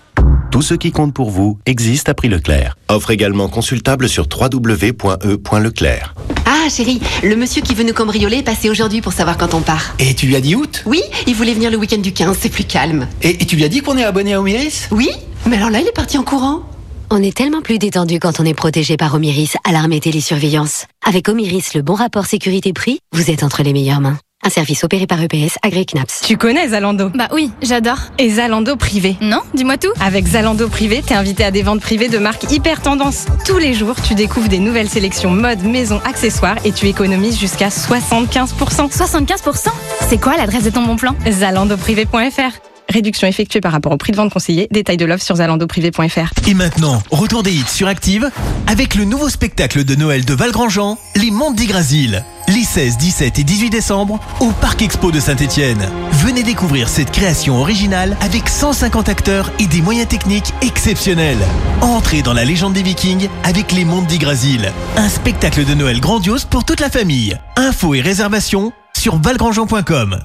Tout ce qui compte pour vous existe à prix Leclerc. Offre également consultable sur www.e.leclerc. Ah, chérie, le monsieur qui veut nous cambrioler est passé aujourd'hui pour savoir quand on part. Et tu lui as dit août? Oui, il voulait venir le week-end du 15, c'est plus calme. Et, et tu lui as dit qu'on est abonné à Omiris? Oui, mais alors là, il est parti en courant. On est tellement plus détendu quand on est protégé par Omiris, alarme et télésurveillance. Avec Omiris, le bon rapport sécurité-prix, vous êtes entre les meilleures mains. Un service opéré par EPS, agréé CNAPS. Tu connais Zalando? Bah oui, j'adore. Et Zalando privé Non, dis-moi tout. Avec Zalando privé, t'es invité à des ventes privées de marques hyper tendance. Tous les jours, tu découvres des nouvelles sélections mode, maison, accessoires et tu économises jusqu'à 75%. 75% C'est quoi l'adresse de ton bon plan? Zalandoprivé.fr Réduction effectuée par rapport au prix de vente conseillé. Détail de l'offre sur zalandoprivé.fr. Et maintenant, retour des hits sur Active avec le nouveau spectacle de Noël de Valgrandjean, Les Mondes d'Yggdrasil. Les 16, 17 et 18 décembre au Parc Expo de Saint-Étienne. Venez découvrir cette création originale avec 150 acteurs et des moyens techniques exceptionnels. Entrez dans la légende des Vikings avec Les Mondes d'Yggdrasil. Un spectacle de Noël grandiose pour toute la famille. Infos et réservations sur valgrandjean.com.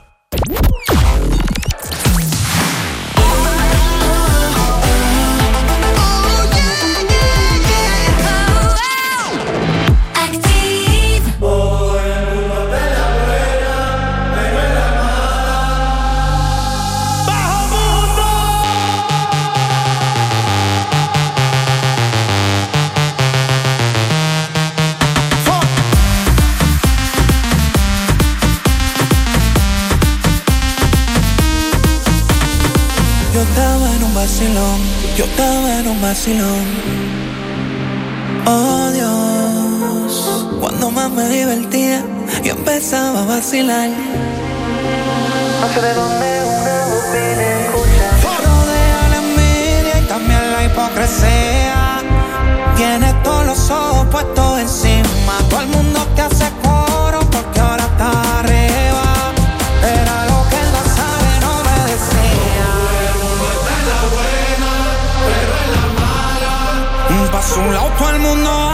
yo estaba en un vacilón. Oh Dios, cuando más me divertía, yo empezaba a vacilar. No sé de dónde una voz viene escucha. Rodea la envidia y también la hipocresía. Tiene todos los ojos puestos encima. Todo el mundo te hace Todo el mundo ala.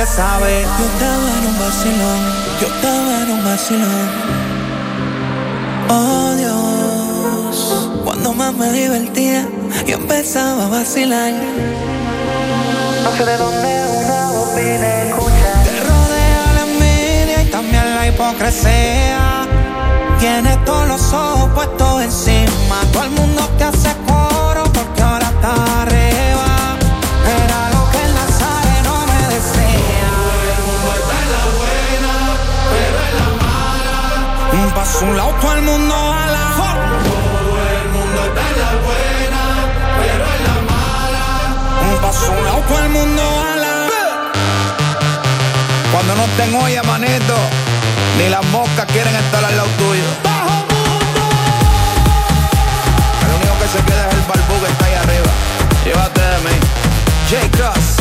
Tiempo nadie sabe. Yo estaba en un vacilón, yo estaba en un vacilón. Oh Dios, cuando más me divertía, yo empezaba a vacilar. No sé de dónde una voz viene escucha. Te rodea la envidia y también la hipocresía. Tienes todos los ojos puestos encima. Todo el mundo te hace coro porque ahora está un lado, todo el mundo ala. Todo el mundo está en la buena, pero en la mala. Paso un lado, todo el mundo ala. Cuando no tengo olla, manito, ni las moscas quieren estar al lado tuyo. El único que se queda es el barbú que está ahí arriba. Llévate de mí. J. Cross.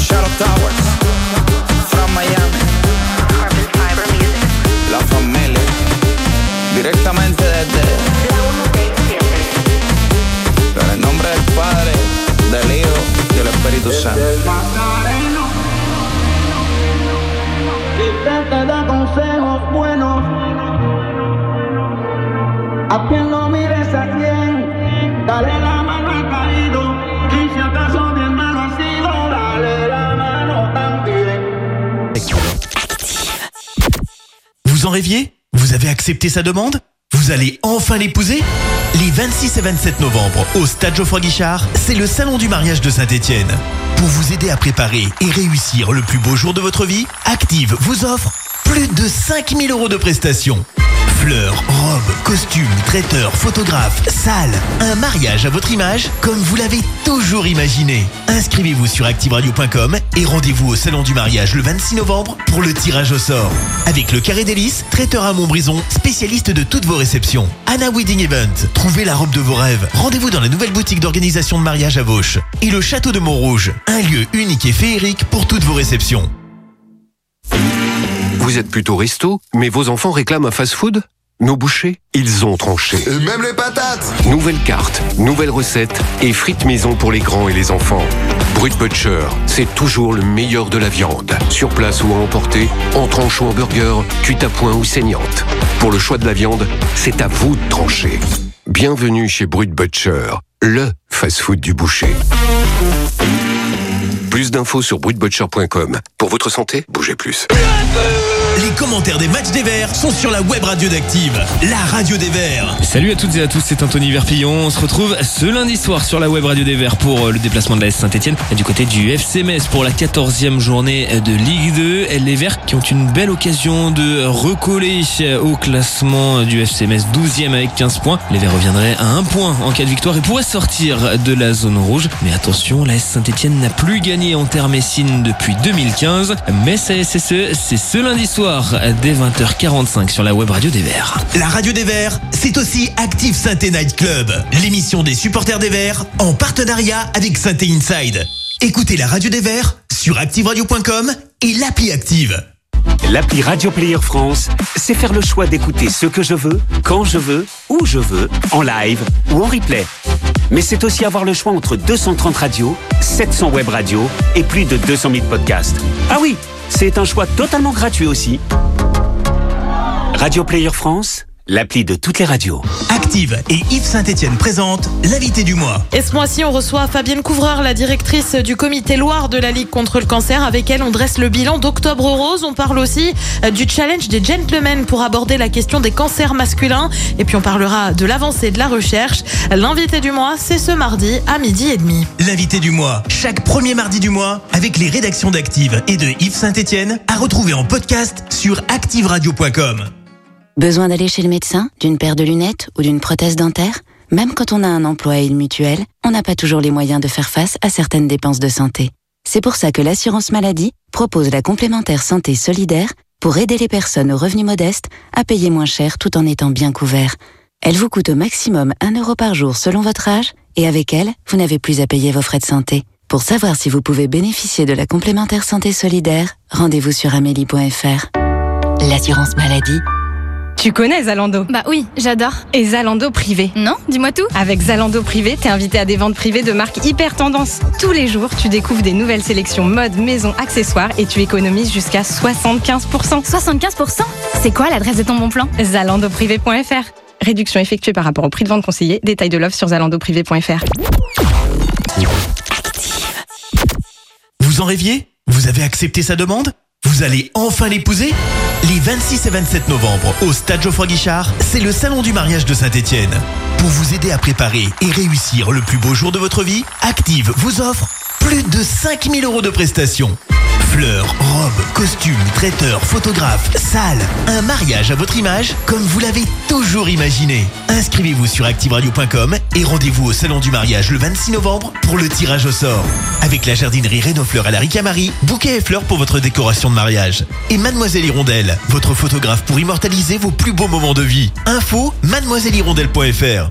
Shadow Towers. Familia. Directamente desde. En el nombre del Padre, del Hijo y del Espíritu Santo. Y te da consejos buenos. A quien no mires a quien, dale Vous en rêviez? Vous avez accepté sa demande? Vous allez enfin l'épouser? Les 26 et 27 novembre, au Stade Geoffroy Guichard, c'est le salon du mariage de Saint-Étienne. Pour vous aider à préparer et réussir le plus beau jour de votre vie, Active vous offre plus de 5000 euros de prestations. Fleurs, robes, costumes, traiteurs, photographes, salles. Un mariage à votre image comme vous l'avez toujours imaginé. Inscrivez-vous sur activeradio.com et rendez-vous au salon du mariage le 26 novembre pour le tirage au sort. Avec le Carré d'Hélice, traiteur à Montbrison, spécialiste de toutes vos réceptions. Anna Wedding Event, trouvez la robe de vos rêves. Rendez-vous dans la nouvelle boutique d'organisation de mariage à Vauche. Et le château de Montrouge, un lieu unique et féerique pour toutes vos réceptions. Vous êtes plutôt resto, mais vos enfants réclament un fast-food Nos bouchers, ils ont tranché. Et même les patates Nouvelle carte, nouvelle recette et frites maison pour les grands et les enfants. Brut Butcher, c'est toujours le meilleur de la viande. Sur place ou à emporter, en tranche ou en burger, cuite à point ou saignante. Pour le choix de la viande, c'est à vous de trancher. Bienvenue chez Brut Butcher, le fast-food du boucher. Plus d'infos sur brutbutcher.com. Pour votre santé, bougez plus. Les commentaires des matchs des Verts sont sur la web radio d'Active, la radio des Verts. Salut à toutes et à tous, c'est Anthony Verpillon. On se retrouve ce lundi soir sur la web radio des Verts pour euh, le déplacement de la S Saint-Etienne du côté du FC Metz pour la 14e journée de Ligue 2. Les Verts qui ont une belle occasion de recoller au classement du FC Metz 12e avec 15 points. Les Verts reviendraient à un point en cas de victoire et pourraient sortir de la zone rouge. Mais attention, la S Saint-Etienne n'a plus gagné en terre Messine depuis 2015. Metz ASSE, c'est ce lundi soir dès 20h45 sur la web radio des Verts. La radio des Verts, c'est aussi Active Synthé Night Club, l'émission des supporters des Verts en partenariat avec Synthé Inside. Écoutez la radio des Verts sur activeradio.com et l'appli Active. L'appli Radio Player France, c'est faire le choix d'écouter ce que je veux, quand je veux, où je veux, en live ou en replay. Mais c'est aussi avoir le choix entre 230 radios, 700 web radios et plus de 200 000 podcasts. Ah oui, c'est un choix totalement gratuit aussi. Radio Player France, l'appli de toutes les radios. Active et Yves Saint-Etienne présentent l'invité du mois. Et ce mois-ci, on reçoit Fabienne Couvreur, la directrice du comité Loire de la Ligue contre le cancer. Avec elle, on dresse le bilan d'Octobre Rose. On parle aussi euh, du challenge des gentlemen pour aborder la question des cancers masculins. Et puis, on parlera de l'avancée de la recherche. L'invité du mois, c'est ce mardi à midi et demi. L'invité du mois, chaque premier mardi du mois, avec les rédactions d'Active et de Yves Saint-Etienne, à retrouver en podcast sur activeradio.com. Besoin d'aller chez le médecin, d'une paire de lunettes ou d'une prothèse dentaire? Même quand on a un emploi et une mutuelle, on n'a pas toujours les moyens de faire face à certaines dépenses de santé. C'est pour ça que l'assurance maladie propose la complémentaire santé solidaire pour aider les personnes aux revenus modestes à payer moins cher tout en étant bien couverts. Elle vous coûte au maximum 1 euro par jour selon votre âge et avec elle, vous n'avez plus à payer vos frais de santé. Pour savoir si vous pouvez bénéficier de la complémentaire santé solidaire, rendez-vous sur amélie.fr. L'assurance maladie. Tu connais Zalando Bah oui, j'adore. Et Zalando Privé Non, dis-moi tout. Avec Zalando Privé, t'es invité à des ventes privées de marques hyper tendance. Tous les jours, tu découvres des nouvelles sélections mode, maison, accessoires et tu économises jusqu'à 75%. 75% C'est quoi l'adresse de ton bon plan? Zalandoprivé.fr Réduction effectuée par rapport au prix de vente conseillé. Détail de l'offre sur zalandoprivé.fr. Vous en rêviez? Vous avez accepté sa demande? Vous allez enfin l'épouser? Les 26 et 27 novembre, au Stade Geoffroy Guichard, c'est le salon du mariage de Saint-Étienne. Pour vous aider à préparer et réussir le plus beau jour de votre vie, Active vous offre plus de 5000 euros de prestations. Fleurs, robes, costumes, traiteurs, photographes, salles. Un mariage à votre image comme vous l'avez toujours imaginé. Inscrivez-vous sur activeradio.com et rendez-vous au salon du mariage le 26 novembre pour le tirage au sort. Avec la jardinerie Renault Fleurs à la Ricamari, bouquet et fleurs pour votre décoration de mariage. Et Mademoiselle Hirondelle, votre photographe pour immortaliser vos plus beaux moments de vie. Info mademoisellehirondelle.fr